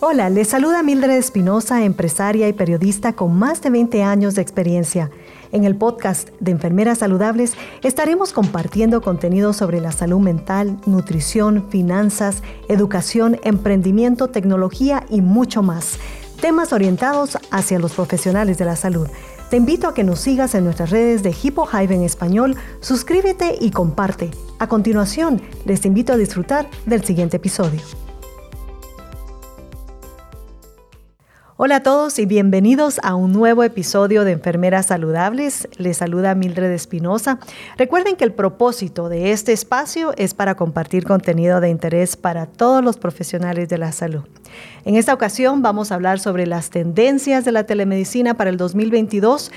Hola, les saluda Mildred Espinosa, empresaria y periodista con más de 20 años de experiencia. En el podcast de Enfermeras Saludables estaremos compartiendo contenido sobre la salud mental, nutrición, finanzas, educación, emprendimiento, tecnología y mucho más. Temas orientados hacia los profesionales de la salud. Te invito a que nos sigas en nuestras redes de Hippo Hive en español, suscríbete y comparte. A continuación, les invito a disfrutar del siguiente episodio. Hola a todos y bienvenidos a un nuevo episodio de Enfermeras Saludables. Les saluda Mildred Espinosa. Recuerden que el propósito de este espacio es para compartir contenido de interés para todos los profesionales de la salud. En esta ocasión vamos a hablar sobre las tendencias de la telemedicina para el 2022.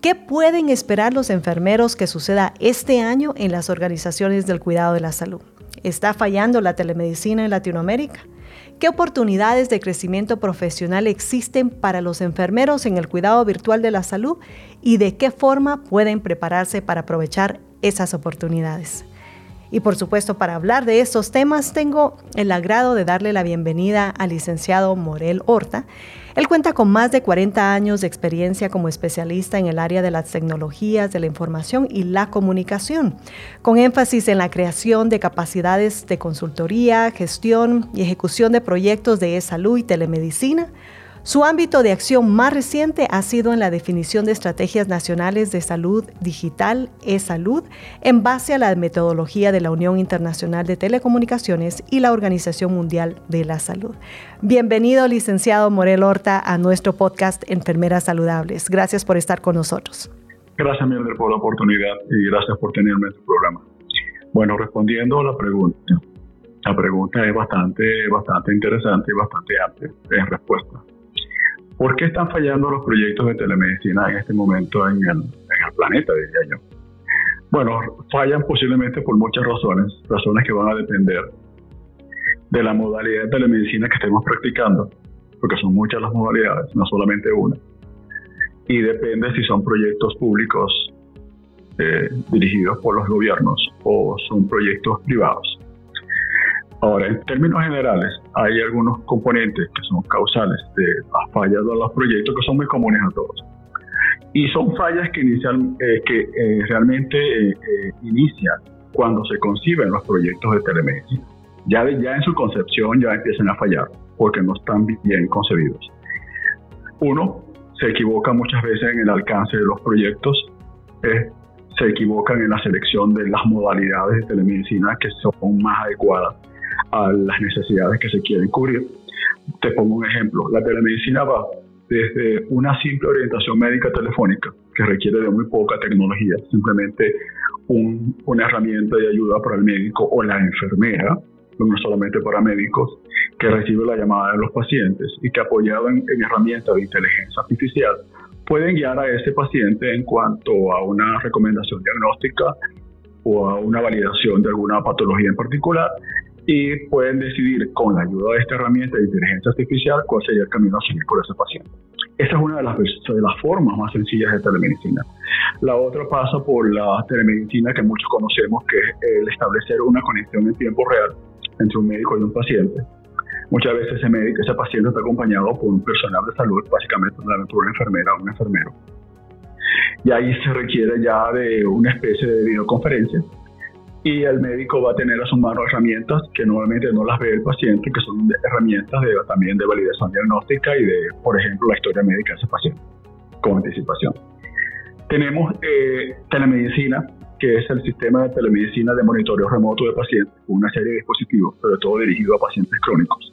¿Qué pueden esperar los enfermeros que suceda este año en las organizaciones del cuidado de la salud? ¿Está fallando la telemedicina en Latinoamérica? ¿Qué oportunidades de crecimiento profesional existen para los enfermeros en el cuidado virtual de la salud y de qué forma pueden prepararse para aprovechar esas oportunidades? Y por supuesto, para hablar de estos temas, tengo el agrado de darle la bienvenida al licenciado Morel Horta. Él cuenta con más de 40 años de experiencia como especialista en el área de las tecnologías de la información y la comunicación, con énfasis en la creación de capacidades de consultoría, gestión y ejecución de proyectos de e-salud y telemedicina su ámbito de acción más reciente ha sido en la definición de estrategias nacionales de salud digital, e-salud, en base a la metodología de la Unión Internacional de Telecomunicaciones y la Organización Mundial de la Salud. Bienvenido, licenciado Morel Horta, a nuestro podcast Enfermeras Saludables. Gracias por estar con nosotros. Gracias, Mildred, por la oportunidad y gracias por tenerme en tu programa. Bueno, respondiendo a la pregunta, la pregunta es bastante, bastante interesante y bastante amplia en respuesta. ¿Por qué están fallando los proyectos de telemedicina en este momento en el, planeta, diría yo? Bueno, fallan posiblemente por muchas razones, razones que van a depender de la modalidad de telemedicina que estemos practicando, porque son muchas las modalidades, no solamente una. Y depende si son proyectos públicos eh, dirigidos por los gobiernos o son proyectos privados. Ahora, en términos generales, hay algunos componentes que son causales de las fallas de los proyectos que son muy comunes a todos. Y son fallas que, inician, eh, que eh, realmente eh, inician cuando se conciben los proyectos de telemedicina. Ya, ya en su concepción ya empiezan a fallar porque no están bien concebidos. Uno, se equivoca muchas veces en el alcance de los proyectos, se equivocan en la selección de las modalidades de telemedicina que son más adecuadas a las necesidades que se quieren cubrir. Te pongo un ejemplo. La telemedicina va desde una simple orientación médica telefónica, que requiere de muy poca tecnología, simplemente una herramienta de ayuda para el médico o la enfermera, no solamente para médicos, que recibe la llamada de los pacientes y que apoyado en, en herramientas de inteligencia artificial pueden guiar a ese paciente en cuanto a una recomendación diagnóstica o a una validación de alguna patología en particular y pueden decidir con la ayuda de esta herramienta de inteligencia artificial cuál sería el camino a seguir por ese paciente. Esa es una de las, de las formas más sencillas de telemedicina. La otra pasa por la telemedicina que muchos conocemos, que es el establecer una conexión en tiempo real entre un médico y un paciente. Muchas veces ese médico, ese paciente está acompañado por un personal de salud, básicamente por una enfermera o un enfermero. Y ahí se requiere ya de una especie de videoconferencia y el médico va a tener a su mano herramientas que normalmente no las ve el paciente, que son herramientas de, también de validación diagnóstica y de, por ejemplo, la historia médica de ese paciente, con anticipación. Tenemos eh, telemedicina, que es el sistema de telemedicina de monitoreo remoto de pacientes, una serie de dispositivos, sobre todo dirigido a pacientes crónicos,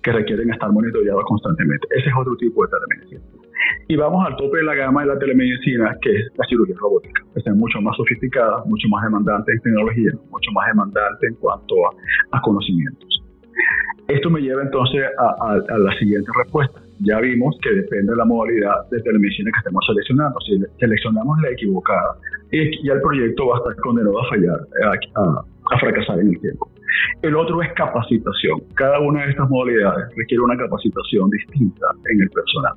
que requieren estar monitoreados constantemente. Ese es otro tipo de telemedicina. Y vamos al tope de la gama de la telemedicina, que es la cirugía robótica. Es mucho más sofisticada, mucho más demandante en tecnología, mucho más demandante en cuanto a, conocimientos. Esto me lleva entonces a, la siguiente respuesta. Ya vimos que depende de la modalidad de telemedicina que estemos seleccionando. Si seleccionamos la equivocada, ya el proyecto va a estar condenado a fallar, a, a fracasar en el tiempo. El otro es capacitación. Cada una de estas modalidades requiere una capacitación distinta en el personal.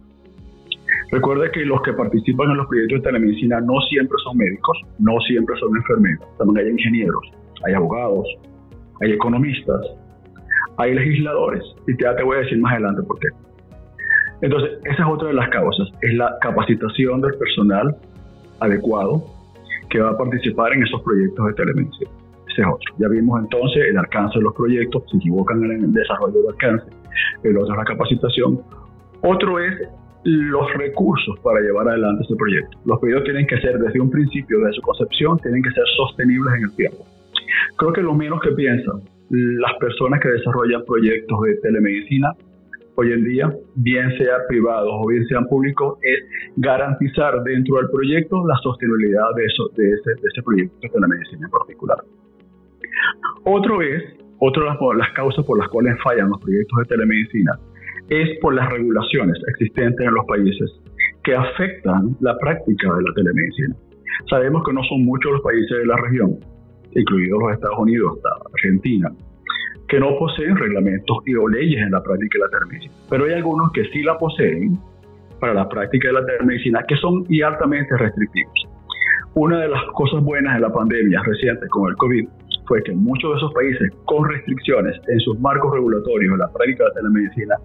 Recuerda que los que participan en los proyectos de telemedicina no siempre son médicos, no siempre son enfermeros, también hay ingenieros, hay abogados, hay economistas, hay legisladores, y ya te voy a decir más adelante por qué. Entonces, esa es otra de las causas, es la capacitación del personal adecuado que va a participar en esos proyectos de telemedicina. Ese es otro. Ya vimos entonces el alcance de los proyectos, se equivocan en el desarrollo del alcance. El otro es la capacitación. Otro es los recursos para llevar adelante ese proyecto. Los proyectos tienen que ser desde un principio, desde su concepción, tienen que ser sostenibles en el tiempo. Creo que lo menos que piensan las personas que desarrollan proyectos de telemedicina hoy en día, bien sean privados o bien sean públicos, es garantizar dentro del proyecto la sostenibilidad de ese proyecto de telemedicina en particular. Otro es, otra de las causas por las cuales fallan los proyectos de telemedicina, es por las regulaciones existentes en los países que afectan la práctica de la telemedicina. Sabemos que no son muchos los países de la región, incluidos los Estados Unidos, Argentina, que no poseen reglamentos y o leyes en la práctica de la telemedicina. Pero hay algunos que sí la poseen para la práctica de la telemedicina que son y altamente restrictivos. Una de las cosas buenas de la pandemia reciente con el COVID fue que muchos de esos países con restricciones en sus marcos regulatorios en la práctica de la telemedicina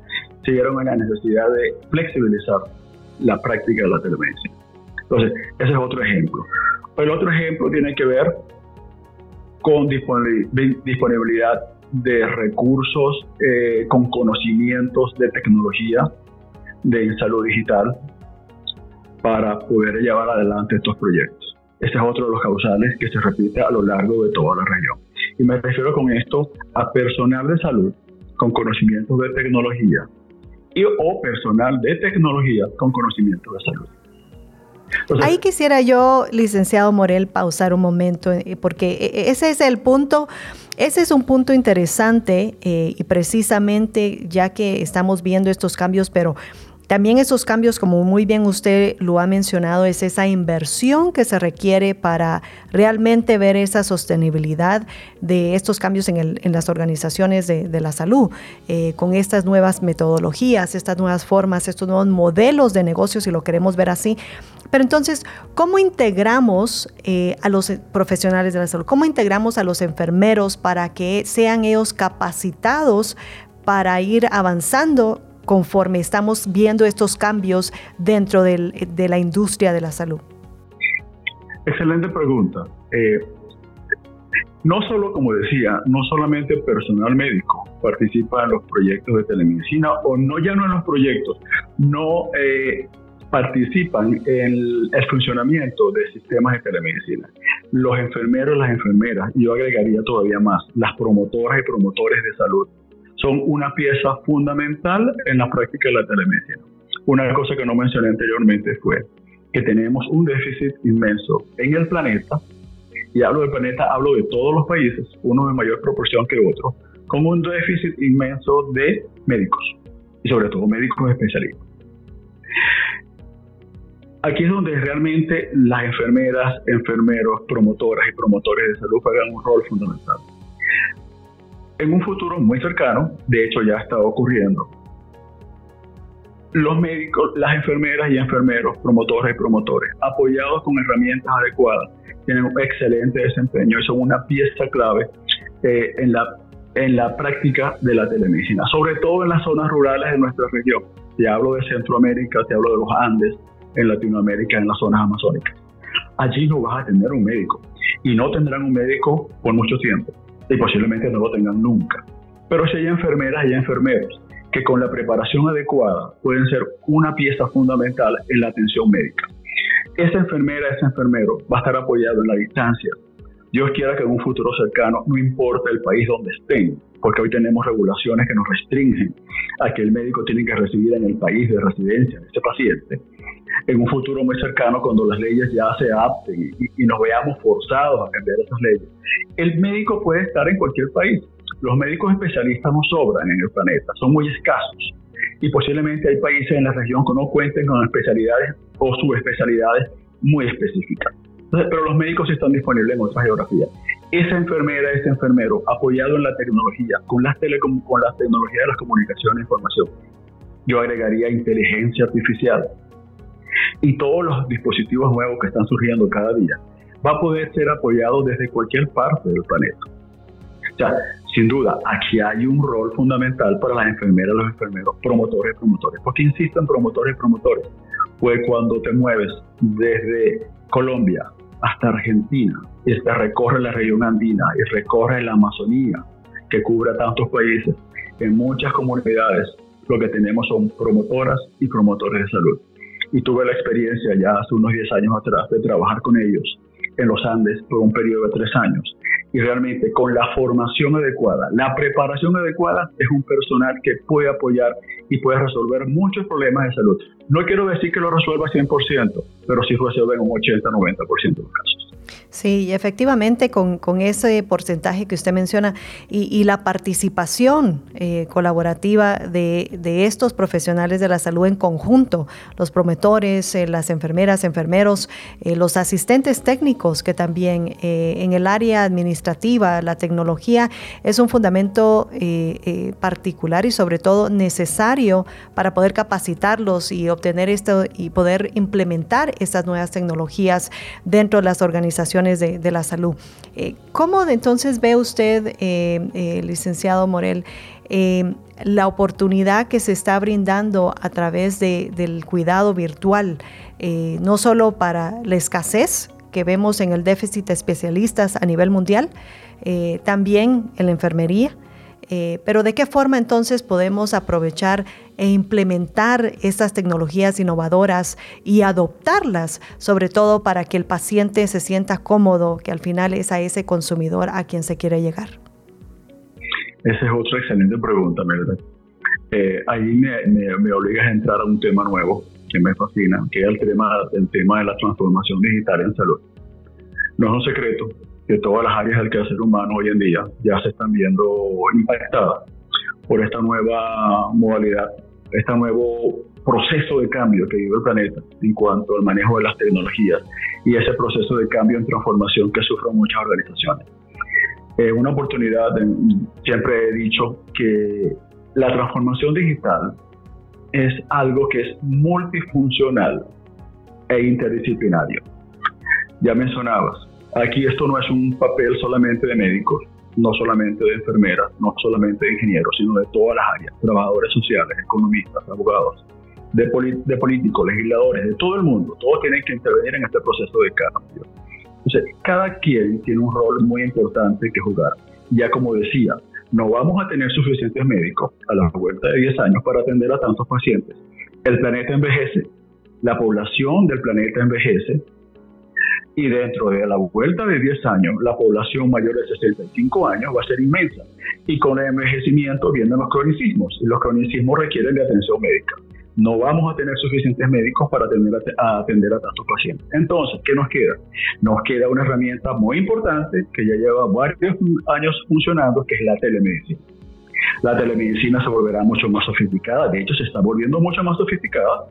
se dieron a la necesidad de flexibilizar la práctica de la telemedicina. Entonces, ese es otro ejemplo. El otro ejemplo tiene que ver con disponibilidad de recursos, eh, con conocimientos de tecnología, de salud digital, para poder llevar adelante estos proyectos. Este es otro de los causales que se repite a lo largo de toda la región. Y me refiero con esto a personal de salud con conocimientos de tecnología y o personal de tecnología con conocimientos de salud. Ahí quisiera yo, licenciado Morel, pausar un momento, eh, porque e, e, ese es el punto, ese es un punto interesante eh, y precisamente ya que estamos viendo estos cambios, pero también esos cambios, como muy bien usted lo ha mencionado, es esa inversión que se requiere para realmente ver esa sostenibilidad de estos cambios en, las organizaciones de, la salud, eh, con estas nuevas metodologías, estas nuevas formas, estos nuevos modelos de negocios, si lo queremos ver así. Pero entonces, ¿cómo integramos eh, a los profesionales de la salud? ¿Cómo integramos a los enfermeros para que sean ellos capacitados para ir avanzando conforme estamos viendo estos cambios dentro de la industria de la salud? Excelente pregunta. Eh, no solo, como decía, no solamente personal médico participa en los proyectos de telemedicina o no ya no en los proyectos, no eh, participan en el funcionamiento de sistemas de telemedicina. Los enfermeros, las enfermeras, yo agregaría todavía más, las promotoras y promotores de salud son una pieza fundamental en la práctica de la telemedicina. Una cosa que no mencioné anteriormente fue que tenemos un déficit inmenso en el planeta, y hablo del planeta, hablo de todos los países, uno de mayor proporción que otro, con un déficit inmenso de médicos, y sobre todo médicos especialistas. Aquí es donde realmente las enfermeras, enfermeros, promotoras y promotores de salud juegan un rol fundamental en un futuro muy cercano, de hecho ya está ocurriendo, los médicos, las enfermeras y enfermeros, promotores y promotores, apoyados con herramientas adecuadas, tienen un excelente desempeño y son una pieza clave eh, en, la, en la práctica de la telemedicina, sobre todo en las zonas rurales de nuestra región. Te hablo de Centroamérica, te hablo de los Andes, en Latinoamérica, en las zonas amazónicas. Allí no vas a tener un médico y no tendrán un médico por mucho tiempo y posiblemente no lo tengan nunca. Pero si hay enfermeras y enfermeros que con la preparación adecuada pueden ser una pieza fundamental en la atención médica. Esa enfermera, ese enfermero va a estar apoyado en la distancia. Dios quiera que en un futuro cercano, no importa el país donde estén, porque hoy tenemos regulaciones que nos restringen a que el médico tiene que recibir en el país de residencia de ese paciente, en un futuro muy cercano, cuando las leyes ya se adapten y, nos veamos forzados a cambiar esas leyes, el médico puede estar en cualquier país. Los médicos especialistas no sobran en el planeta, son muy escasos. Y posiblemente hay países en la región que no cuenten con especialidades o subespecialidades muy específicas. Pero los médicos están disponibles en otras geografías. Esa enfermera, ese enfermero, apoyado en la tecnología, con las, telecom con las tecnologías de las comunicaciones e información, yo agregaría inteligencia artificial, y todos los dispositivos nuevos que están surgiendo cada día, va a poder ser apoyado desde cualquier parte del planeta. O sea, sin duda, aquí hay un rol fundamental para las enfermeras, los enfermeros, promotores promotores. ¿Por qué insisto en promotores promotores? Pues cuando te mueves desde Colombia hasta Argentina y te recorre la región andina y recorre la Amazonía, que cubre tantos países, en muchas comunidades lo que tenemos son promotoras y promotores de salud. Y tuve la experiencia ya hace unos 10 años atrás de trabajar con ellos en los Andes por un periodo de tres años. Y realmente con la formación adecuada, la preparación adecuada, es un personal que puede apoyar y puede resolver muchos problemas de salud. No quiero decir que lo resuelva 100%, pero sí resuelve un 80-90% de los casos. Sí, efectivamente, con, ese porcentaje que usted menciona y, la participación eh, colaborativa de, estos profesionales de la salud en conjunto, los promotores, eh, las enfermeras, enfermeros, eh, los asistentes técnicos, que también en el área administrativa, la tecnología es un fundamento particular y sobre todo necesario para poder capacitarlos y obtener esto y poder implementar estas nuevas tecnologías dentro de las organizaciones de, la salud. Eh, ¿Cómo entonces ve usted, eh, eh, licenciado Morel, la oportunidad que se está brindando a través del cuidado virtual, no solo para la escasez que vemos en el déficit de especialistas a nivel mundial, también en la enfermería? Eh, pero ¿de qué forma entonces podemos aprovechar e implementar estas tecnologías innovadoras y adoptarlas, sobre todo para que el paciente se sienta cómodo, que al final es a ese consumidor a quien se quiere llegar? Esa es otra excelente pregunta, Melda. Eh, ahí me, obligas a entrar a un tema nuevo que me fascina, que es el tema, el tema de la transformación digital en salud. No es un secreto que todas las áreas del quehacer humano hoy en día ya se están viendo impactadas por esta nueva modalidad, este nuevo proceso de cambio que vive el planeta en cuanto al manejo de las tecnologías y ese proceso de cambio en transformación que sufren muchas organizaciones. Es una oportunidad, siempre he dicho que la transformación digital es algo que es multifuncional e interdisciplinario. Ya mencionabas, Aquí esto no es un papel solamente de médicos, no solamente de enfermeras, no solamente de ingenieros, sino de todas las áreas, trabajadores sociales, economistas, abogados, de, políticos, legisladores, de todo el mundo. Todos tienen que intervenir en este proceso de cambio. Entonces, cada quien tiene un rol muy importante que jugar. Ya como decía, no vamos a tener suficientes médicos a la vuelta de 10 años para atender a tantos pacientes. El planeta envejece, la población del planeta envejece, y dentro de la vuelta de 10 años, la población mayor de 65 años va a ser inmensa. Y con el envejecimiento vienen los cronicismos, y los cronicismos requieren de atención médica. No vamos a tener suficientes médicos para atender a, atender a tantos pacientes. Entonces, ¿qué nos queda? Nos queda una herramienta muy importante que ya lleva varios años funcionando, que es la telemedicina. La telemedicina se volverá mucho más sofisticada, de hecho se está volviendo mucho más sofisticada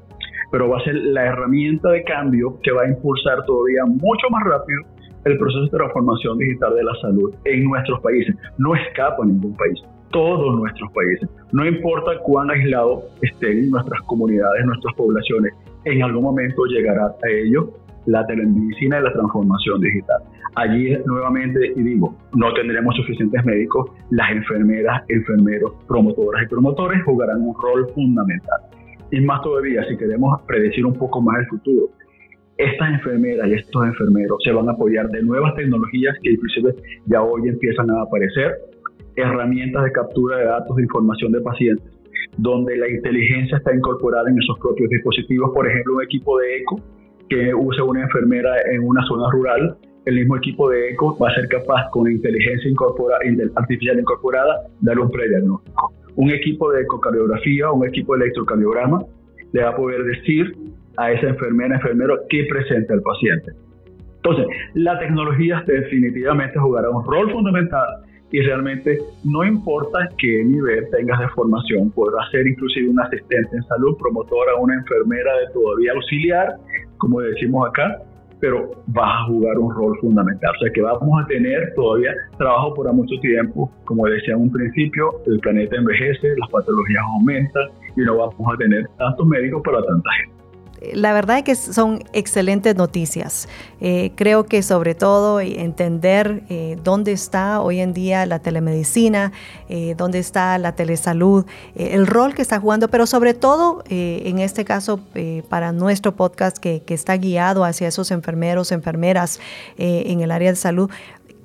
pero va a ser la herramienta de cambio que va a impulsar todavía mucho más rápido el proceso de transformación digital de la salud en nuestros países. No escapa ningún país, todos nuestros países. No importa cuán aislados estén nuestras comunidades, nuestras poblaciones, en algún momento llegará a ello la telemedicina y la transformación digital. Allí nuevamente, y digo, no tendremos suficientes médicos, las enfermeras, enfermeros, promotoras y promotores jugarán un rol fundamental. Y más todavía, si queremos predecir un poco más el futuro, estas enfermeras y estos enfermeros se van a apoyar de nuevas tecnologías que inclusive ya hoy empiezan a aparecer, herramientas de captura de datos de información de pacientes, donde la inteligencia está incorporada en esos propios dispositivos, por ejemplo, un equipo de eco que use una enfermera en una zona rural, el mismo equipo de eco va a ser capaz con inteligencia artificial incorporada dar un prediagnóstico un equipo de ecocardiografía, un equipo de electrocardiograma, le va a poder decir a esa enfermera, enfermero, qué presenta el paciente. Entonces, la tecnología definitivamente jugará un rol fundamental y realmente no importa qué nivel tengas de formación, podrás ser inclusive un asistente en salud, promotora, una enfermera de todavía auxiliar, como decimos acá, pero va a jugar un rol fundamental. O sea que vamos a tener todavía trabajo por mucho tiempo. Como decía en un principio, el planeta envejece, las patologías aumentan y no vamos a tener tantos médicos para tanta gente. La verdad es que son excelentes noticias. Eh, creo que sobre todo entender eh, dónde está hoy en día la telemedicina, eh, dónde está la telesalud, el rol que está jugando, pero sobre todo en este caso para nuestro podcast que, está guiado hacia esos enfermeros, enfermeras en el área de salud,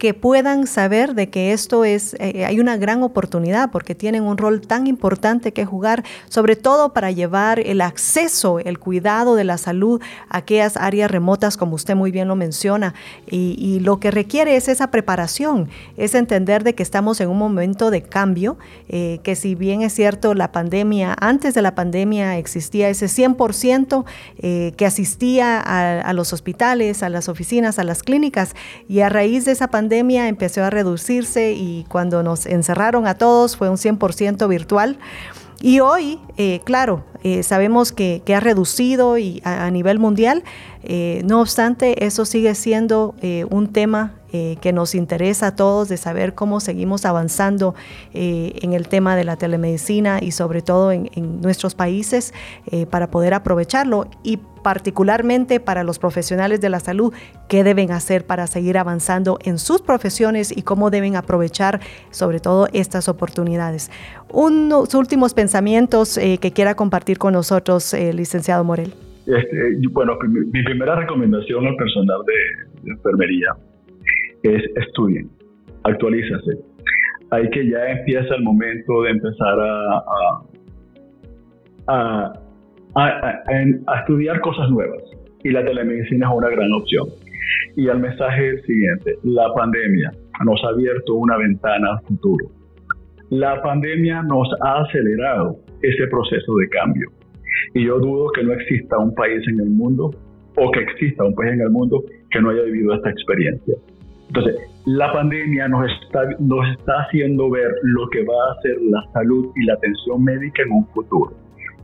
que puedan saber de que esto es, eh, hay una gran oportunidad porque tienen un rol tan importante que jugar, sobre todo para llevar el acceso, el cuidado de la salud a aquellas áreas remotas, como usted muy bien lo menciona. Y, lo que requiere es esa preparación, es entender de que estamos en un momento de cambio, eh, que si bien es cierto la pandemia, antes de la pandemia existía ese 100% eh, que asistía a, a los hospitales, a las oficinas, a las clínicas, y a raíz de esa pandemia, pandemia empezó a reducirse y cuando nos encerraron a todos fue un 100% virtual. Y hoy, eh, claro, eh, sabemos que, ha reducido y a, nivel mundial, eh, no obstante, eso sigue siendo un tema eh, que nos interesa a todos de saber cómo seguimos avanzando eh, en el tema de la telemedicina y sobre todo en, nuestros países eh, para poder aprovecharlo y particularmente para los profesionales de la salud, qué deben hacer para seguir avanzando en sus profesiones y cómo deben aprovechar sobre todo estas oportunidades. Unos últimos pensamientos que quiera compartir con nosotros, licenciado Morel. Este, bueno, mi primera recomendación al personal de enfermería es estudien, actualízase. Hay que ya empieza el momento de empezar a, a, estudiar cosas nuevas y la telemedicina es una gran opción. Y el mensaje es el siguiente, la pandemia nos ha abierto una ventana al futuro. La pandemia nos ha acelerado ese proceso de cambio. Y yo dudo que no exista un país en el mundo o que exista un país en el mundo que no haya vivido esta experiencia. Entonces, la pandemia nos está, nos está haciendo ver lo que va a hacer la salud y la atención médica en un futuro.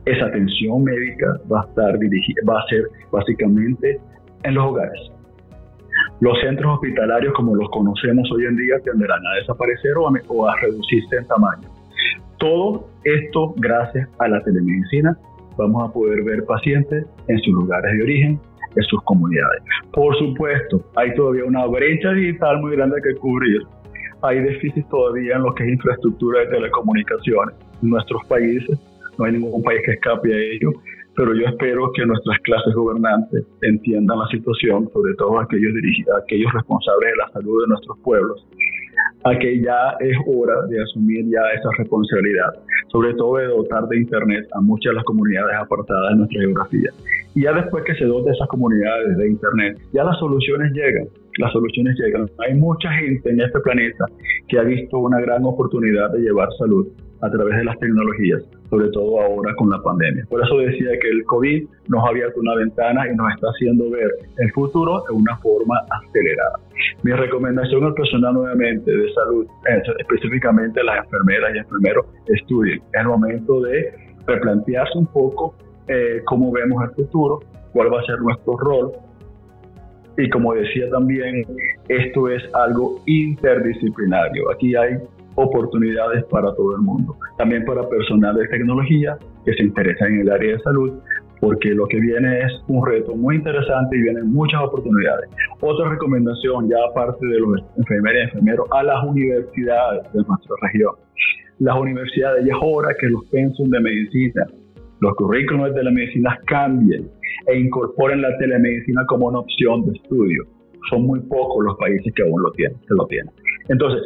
Esa atención médica va a estar dirigida, va a ser básicamente en los hogares. Los centros hospitalarios como los conocemos hoy en día tenderán a desaparecer o a, o a reducirse en tamaño. Todo esto gracias a la telemedicina vamos a poder ver pacientes en sus lugares de origen, en sus comunidades. Por supuesto, hay todavía una brecha digital muy grande que cubrir. Hay déficits todavía en lo que es infraestructura de telecomunicaciones. En nuestros países, no hay ningún país que escape a ello, pero yo espero que nuestras clases gobernantes entiendan la situación, sobre todo aquellos, aquellos responsables de la salud de nuestros pueblos, a que ya es hora de asumir ya esa responsabilidad, sobre todo de dotar de Internet a muchas de las comunidades apartadas de nuestra geografía. Y ya después que se dote esas comunidades de Internet, ya las soluciones llegan, las soluciones llegan. Hay mucha gente en este planeta que ha visto una gran oportunidad de llevar salud a través de las tecnologías, sobre todo ahora con la pandemia. Por eso decía que el COVID nos ha abierto una ventana y nos está haciendo ver el futuro de una forma acelerada. Mi recomendación al personal nuevamente de salud, específicamente las enfermeras y enfermeros, estudien. Es el momento de replantearse un poco eh, cómo vemos el futuro, cuál va a ser nuestro rol. Y como decía también, esto es algo interdisciplinario. Aquí hay oportunidades para todo el mundo. También para personal de tecnología que se interesa en el área de salud, porque lo que viene es un reto muy interesante y vienen muchas oportunidades. Otra recomendación, ya aparte de los enfermeros y enfermeros, a las universidades de nuestra región. Las universidades, ya es hora que los pensum de medicina, los currículos de la medicina cambien e incorporen la telemedicina como una opción de estudio. Son muy pocos los países que aún lo tienen, lo tienen. Entonces,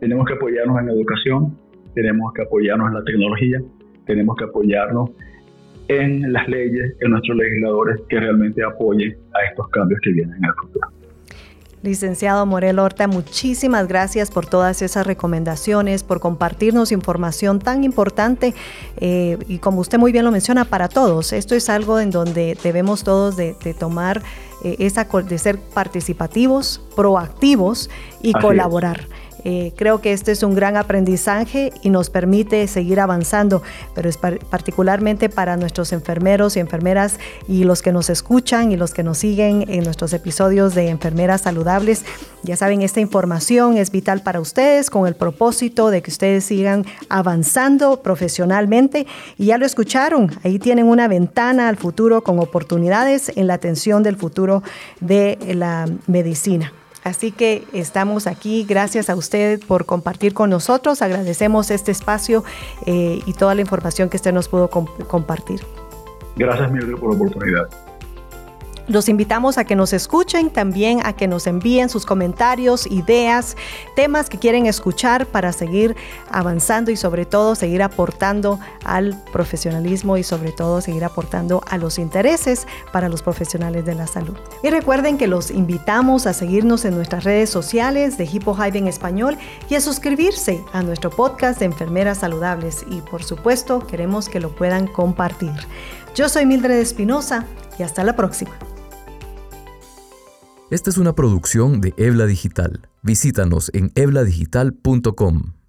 tenemos que apoyarnos en la educación, tenemos que apoyarnos en la tecnología, tenemos que apoyarnos en las leyes, en nuestros legisladores que realmente apoyen a estos cambios que vienen en el futuro. Licenciado Morel Horta, muchísimas gracias por todas esas recomendaciones, por compartirnos información tan importante eh, y como usted muy bien lo menciona, para todos. Esto es algo en donde debemos todos de, tomar eh, esa, de ser participativos, proactivos y colaborar. Eh, creo que este es un gran aprendizaje y nos permite seguir avanzando, pero es particularmente para nuestros enfermeros y enfermeras y los que nos escuchan y los que nos siguen en nuestros episodios de Enfermeras Saludables. Ya saben, esta información es vital para ustedes con el propósito de que ustedes sigan avanzando profesionalmente y ya lo escucharon, ahí tienen una ventana al futuro con oportunidades en la atención del futuro de la medicina. Así que estamos aquí, gracias a usted por compartir con nosotros, agradecemos este espacio eh, y toda la información que usted nos pudo compartir. Gracias, Mildred, por la oportunidad. Los invitamos a que nos escuchen, también a que nos envíen sus comentarios, ideas, temas que quieren escuchar para seguir avanzando y sobre todo seguir aportando al profesionalismo y sobre todo seguir aportando a los intereses para los profesionales de la salud. Y recuerden que los invitamos a seguirnos en nuestras redes sociales de Hippo Hive en español y a suscribirse a nuestro podcast de Enfermeras Saludables y por supuesto queremos que lo puedan compartir. Yo soy Mildred Espinosa y hasta la próxima. Esta es una producción de Ebla Digital. Visítanos en ebladigital.com.